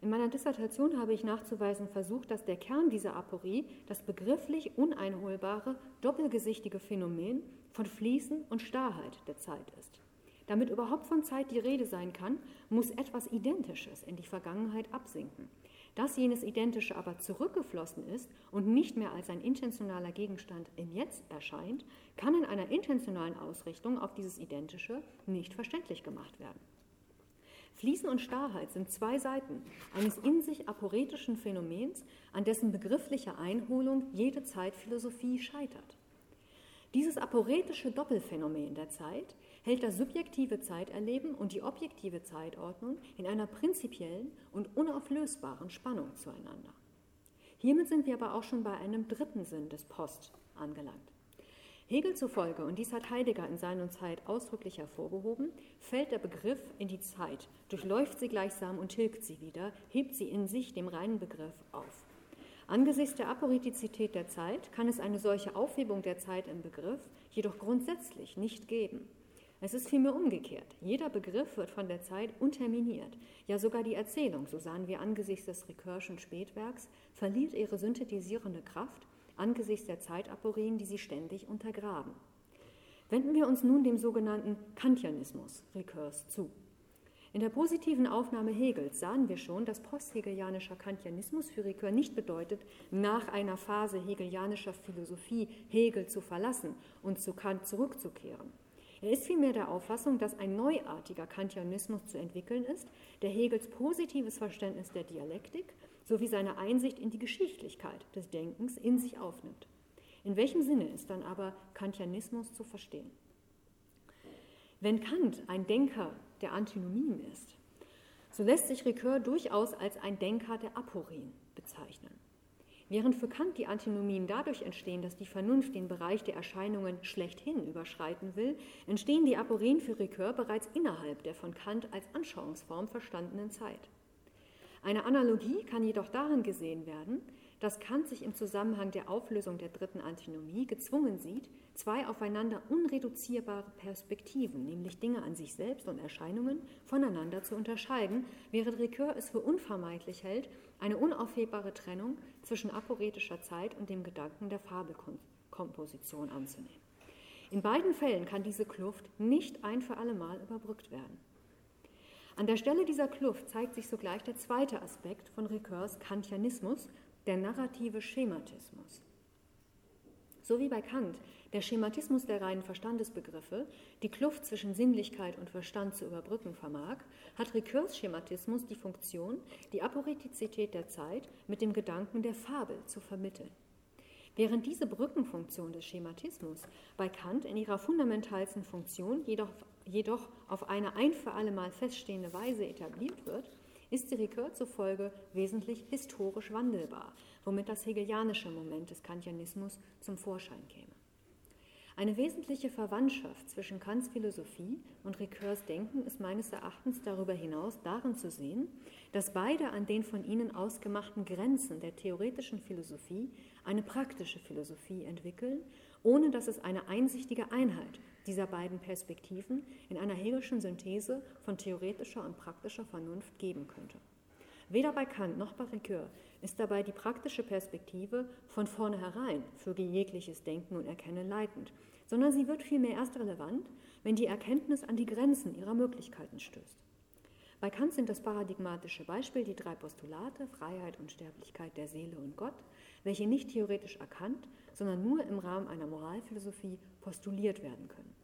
In meiner Dissertation habe ich nachzuweisen versucht, dass der Kern dieser Aporie das begrifflich uneinholbare, doppelgesichtige Phänomen von Fließen und Starrheit der Zeit ist. Damit überhaupt von Zeit die Rede sein kann, muss etwas Identisches in die Vergangenheit absinken. Dass jenes Identische aber zurückgeflossen ist und nicht mehr als ein intentionaler Gegenstand im Jetzt erscheint, kann in einer intentionalen Ausrichtung auf dieses Identische nicht verständlich gemacht werden. Fließen und Starrheit sind zwei Seiten eines in sich aporetischen Phänomens, an dessen begrifflicher Einholung jede Zeitphilosophie scheitert. Dieses aporetische Doppelphänomen der Zeit hält das subjektive Zeiterleben und die objektive Zeitordnung in einer prinzipiellen und unauflösbaren Spannung zueinander. Hiermit sind wir aber auch schon bei einem dritten Sinn des Post angelangt. Hegel zufolge, und dies hat Heidegger in Sein und Zeit ausdrücklich hervorgehoben, fällt der Begriff in die Zeit, durchläuft sie gleichsam und tilgt sie wieder, hebt sie in sich dem reinen Begriff auf. Angesichts der Aporitizität der Zeit kann es eine solche Aufhebung der Zeit im Begriff jedoch grundsätzlich nicht geben. Es ist vielmehr umgekehrt. Jeder Begriff wird von der Zeit unterminiert. Ja, sogar die Erzählung, so sahen wir angesichts des Recursion Spätwerks, verliert ihre synthetisierende Kraft angesichts der Zeitaporien, die sie ständig untergraben. Wenden wir uns nun dem sogenannten Kantianismus, Rekurs, zu. In der positiven Aufnahme Hegels sahen wir schon, dass posthegelianischer Kantianismus für Ricoeur nicht bedeutet, nach einer Phase hegelianischer Philosophie Hegel zu verlassen und zu Kant zurückzukehren. Er ist vielmehr der Auffassung, dass ein neuartiger Kantianismus zu entwickeln ist, der Hegels positives Verständnis der Dialektik sowie seine Einsicht in die Geschichtlichkeit des Denkens in sich aufnimmt. In welchem Sinne ist dann aber Kantianismus zu verstehen? Wenn Kant ein Denker der Antinomien ist, so lässt sich Ricoeur durchaus als ein Denker der Aporien bezeichnen. Während für Kant die Antinomien dadurch entstehen, dass die Vernunft den Bereich der Erscheinungen schlechthin überschreiten will, entstehen die Aporien für Ricoeur bereits innerhalb der von Kant als Anschauungsform verstandenen Zeit. Eine Analogie kann jedoch darin gesehen werden, dass Kant sich im Zusammenhang der Auflösung der dritten Antinomie gezwungen sieht, zwei aufeinander unreduzierbare Perspektiven, nämlich Dinge an sich selbst und Erscheinungen, voneinander zu unterscheiden, während Ricoeur es für unvermeidlich hält, eine unaufhebbare Trennung zwischen aporetischer Zeit und dem Gedanken der Fabelkomposition anzunehmen. In beiden Fällen kann diese Kluft nicht ein für allemal überbrückt werden. An der Stelle dieser Kluft zeigt sich sogleich der zweite Aspekt von Ricoeurs Kantianismus, der narrative Schematismus. So wie bei Kant der Schematismus der reinen Verstandesbegriffe die Kluft zwischen Sinnlichkeit und Verstand zu überbrücken vermag, hat Ricoeurs Schematismus die Funktion, die Aporetizität der Zeit mit dem Gedanken der Fabel zu vermitteln. Während diese Brückenfunktion des Schematismus bei Kant in ihrer fundamentalsten Funktion jedoch, jedoch auf eine ein für alle Mal feststehende Weise etabliert wird, ist die Ricoeur zufolge wesentlich historisch wandelbar, womit das hegelianische Moment des Kantianismus zum Vorschein käme. Eine wesentliche Verwandtschaft zwischen Kants Philosophie und Ricoeurs Denken ist meines Erachtens darüber hinaus darin zu sehen, dass beide an den von ihnen ausgemachten Grenzen der theoretischen Philosophie eine praktische Philosophie entwickeln, ohne dass es eine einsichtige Einheit dieser beiden Perspektiven in einer Hegelschen Synthese von theoretischer und praktischer Vernunft geben könnte. Weder bei Kant noch bei Ricoeur ist dabei die praktische Perspektive von vornherein für jegliches Denken und Erkennen leitend, sondern sie wird vielmehr erst relevant, wenn die Erkenntnis an die Grenzen ihrer Möglichkeiten stößt. Bei Kant sind das paradigmatische Beispiel die drei Postulate Freiheit und Sterblichkeit der Seele und Gott, welche nicht theoretisch erkannt, sondern nur im Rahmen einer Moralphilosophie postuliert werden können.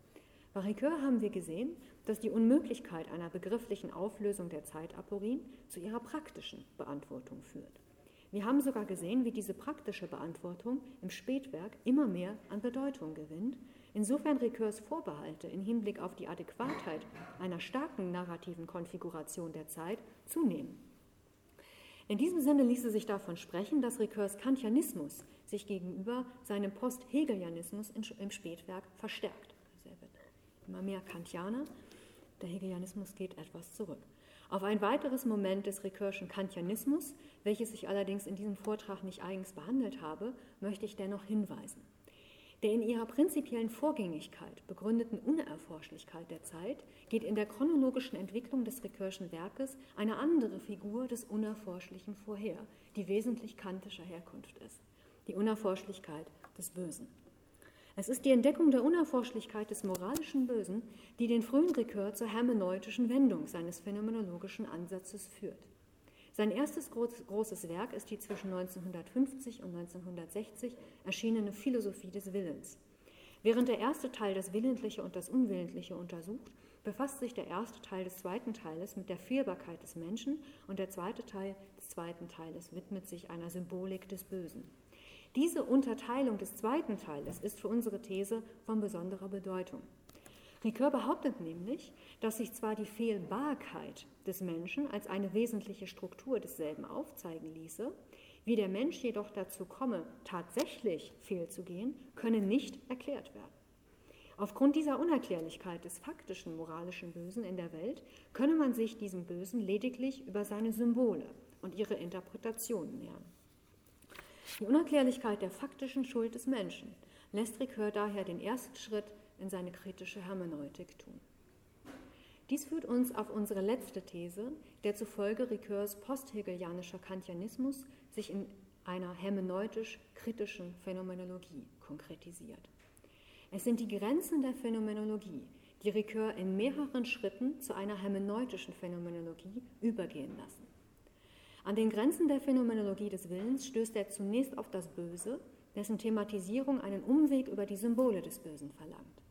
Bei Ricoeur haben wir gesehen, dass die Unmöglichkeit einer begrifflichen Auflösung der Zeitaporien zu ihrer praktischen Beantwortung führt. Wir haben sogar gesehen, wie diese praktische Beantwortung im Spätwerk immer mehr an Bedeutung gewinnt, insofern Ricoeurs Vorbehalte im Hinblick auf die Adäquatheit einer starken narrativen Konfiguration der Zeit zunehmen. In diesem Sinne ließe sich davon sprechen, dass Ricoeurs Kantianismus sich gegenüber seinem Post-Hegelianismus im Spätwerk verstärkt. Er immer mehr Kantianer, der Hegelianismus geht etwas zurück. Auf ein weiteres Moment des Ricoeurschen Kantianismus, welches ich allerdings in diesem Vortrag nicht eigens behandelt habe, möchte ich dennoch hinweisen. Der in ihrer prinzipiellen Vorgängigkeit begründeten Unerforschlichkeit der Zeit geht in der chronologischen Entwicklung des Ricoeurschen Werkes eine andere Figur des Unerforschlichen vorher, die wesentlich kantischer Herkunft ist, die Unerforschlichkeit des Bösen. Es ist die Entdeckung der Unerforschlichkeit des moralischen Bösen, die den frühen Ricoeur zur hermeneutischen Wendung seines phänomenologischen Ansatzes führt. Sein erstes großes Werk ist die zwischen 1950 und 1960 erschienene Philosophie des Willens. Während der erste Teil das Willentliche und das Unwillentliche untersucht, befasst sich der erste Teil des zweiten Teiles mit der Fehlbarkeit des Menschen und der zweite Teil des zweiten Teiles widmet sich einer Symbolik des Bösen. Diese Unterteilung des zweiten Teiles ist für unsere These von besonderer Bedeutung. Ricoeur behauptet nämlich, dass sich zwar die Fehlbarkeit des Menschen als eine wesentliche Struktur desselben aufzeigen ließe, wie der Mensch jedoch dazu komme, tatsächlich fehlzugehen, könne nicht erklärt werden. Aufgrund dieser Unerklärlichkeit des faktischen moralischen Bösen in der Welt könne man sich diesem Bösen lediglich über seine Symbole und ihre Interpretationen nähern. Die Unerklärlichkeit der faktischen Schuld des Menschen lässt Ricoeur daher den ersten Schritt in seine kritische Hermeneutik tun. Dies führt uns auf unsere letzte These, der zufolge Ricoeurs posthegelianischer Kantianismus sich in einer hermeneutisch-kritischen Phänomenologie konkretisiert. Es sind die Grenzen der Phänomenologie, die Ricoeur in mehreren Schritten zu einer hermeneutischen Phänomenologie übergehen lassen. An den Grenzen der Phänomenologie des Willens stößt er zunächst auf das Böse, dessen Thematisierung einen Umweg über die Symbole des Bösen verlangt.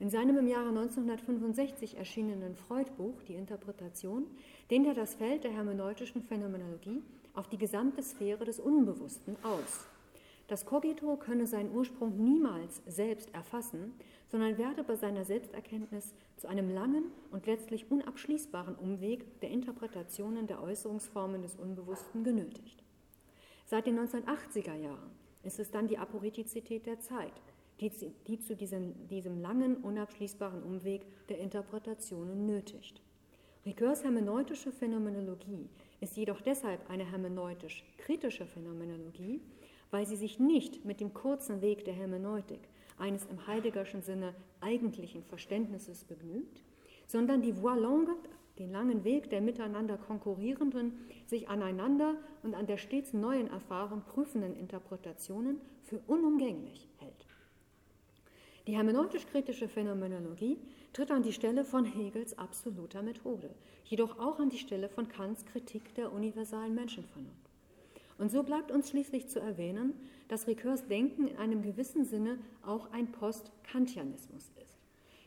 In seinem im Jahre 1965 erschienenen Freud-Buch Die Interpretation dehnt er das Feld der hermeneutischen Phänomenologie auf die gesamte Sphäre des Unbewussten aus. Das Cogito könne seinen Ursprung niemals selbst erfassen, sondern werde bei seiner Selbsterkenntnis zu einem langen und letztlich unabschließbaren Umweg der Interpretationen der Äußerungsformen des Unbewussten genötigt. Seit den 1980er Jahren ist es dann die Aporetizität der Zeit, die, die zu diesem, diesem langen, unabschließbaren Umweg der Interpretationen nötigt. Ricoeurs hermeneutische Phänomenologie ist jedoch deshalb eine hermeneutisch kritische Phänomenologie, weil sie sich nicht mit dem kurzen Weg der Hermeneutik, eines im Heideggerschen Sinne eigentlichen Verständnisses begnügt, sondern die Voie longue, den langen Weg der miteinander konkurrierenden, sich aneinander und an der stets neuen Erfahrung prüfenden Interpretationen für unumgänglich hält. Die hermeneutisch-kritische Phänomenologie tritt an die Stelle von Hegels absoluter Methode, jedoch auch an die Stelle von Kants Kritik der universalen Menschenvernunft. Und so bleibt uns schließlich zu erwähnen, dass Ricoeurs Denken in einem gewissen Sinne auch ein Post-Kantianismus ist.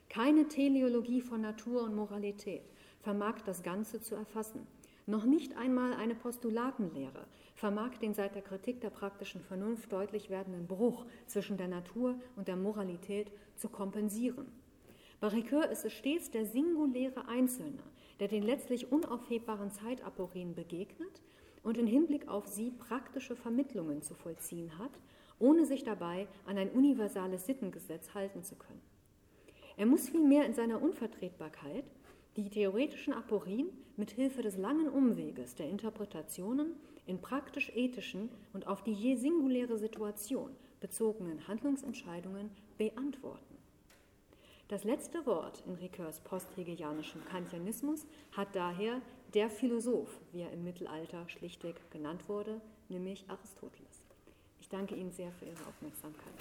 Keine Teleologie von Natur und Moralität vermag das Ganze zu erfassen. Noch nicht einmal eine Postulatenlehre vermag den seit der Kritik der praktischen Vernunft deutlich werdenden Bruch zwischen der Natur und der Moralität zu kompensieren. Bei Ricoeur ist es stets der singuläre Einzelne, der den letztlich unaufhebbaren Zeitaporien begegnet und in Hinblick auf sie praktische Vermittlungen zu vollziehen hat, ohne sich dabei an ein universales Sittengesetz halten zu können. Er muss vielmehr in seiner Unvertretbarkeit die theoretischen Aporien mit Hilfe des langen Umweges der Interpretationen in praktisch-ethischen und auf die je singuläre Situation bezogenen Handlungsentscheidungen beantworten. Das letzte Wort in Ricoeurs posthegelianischem Kantianismus hat daher der Philosoph, wie er im Mittelalter schlichtig genannt wurde, nämlich Aristoteles. Ich danke Ihnen sehr für Ihre Aufmerksamkeit.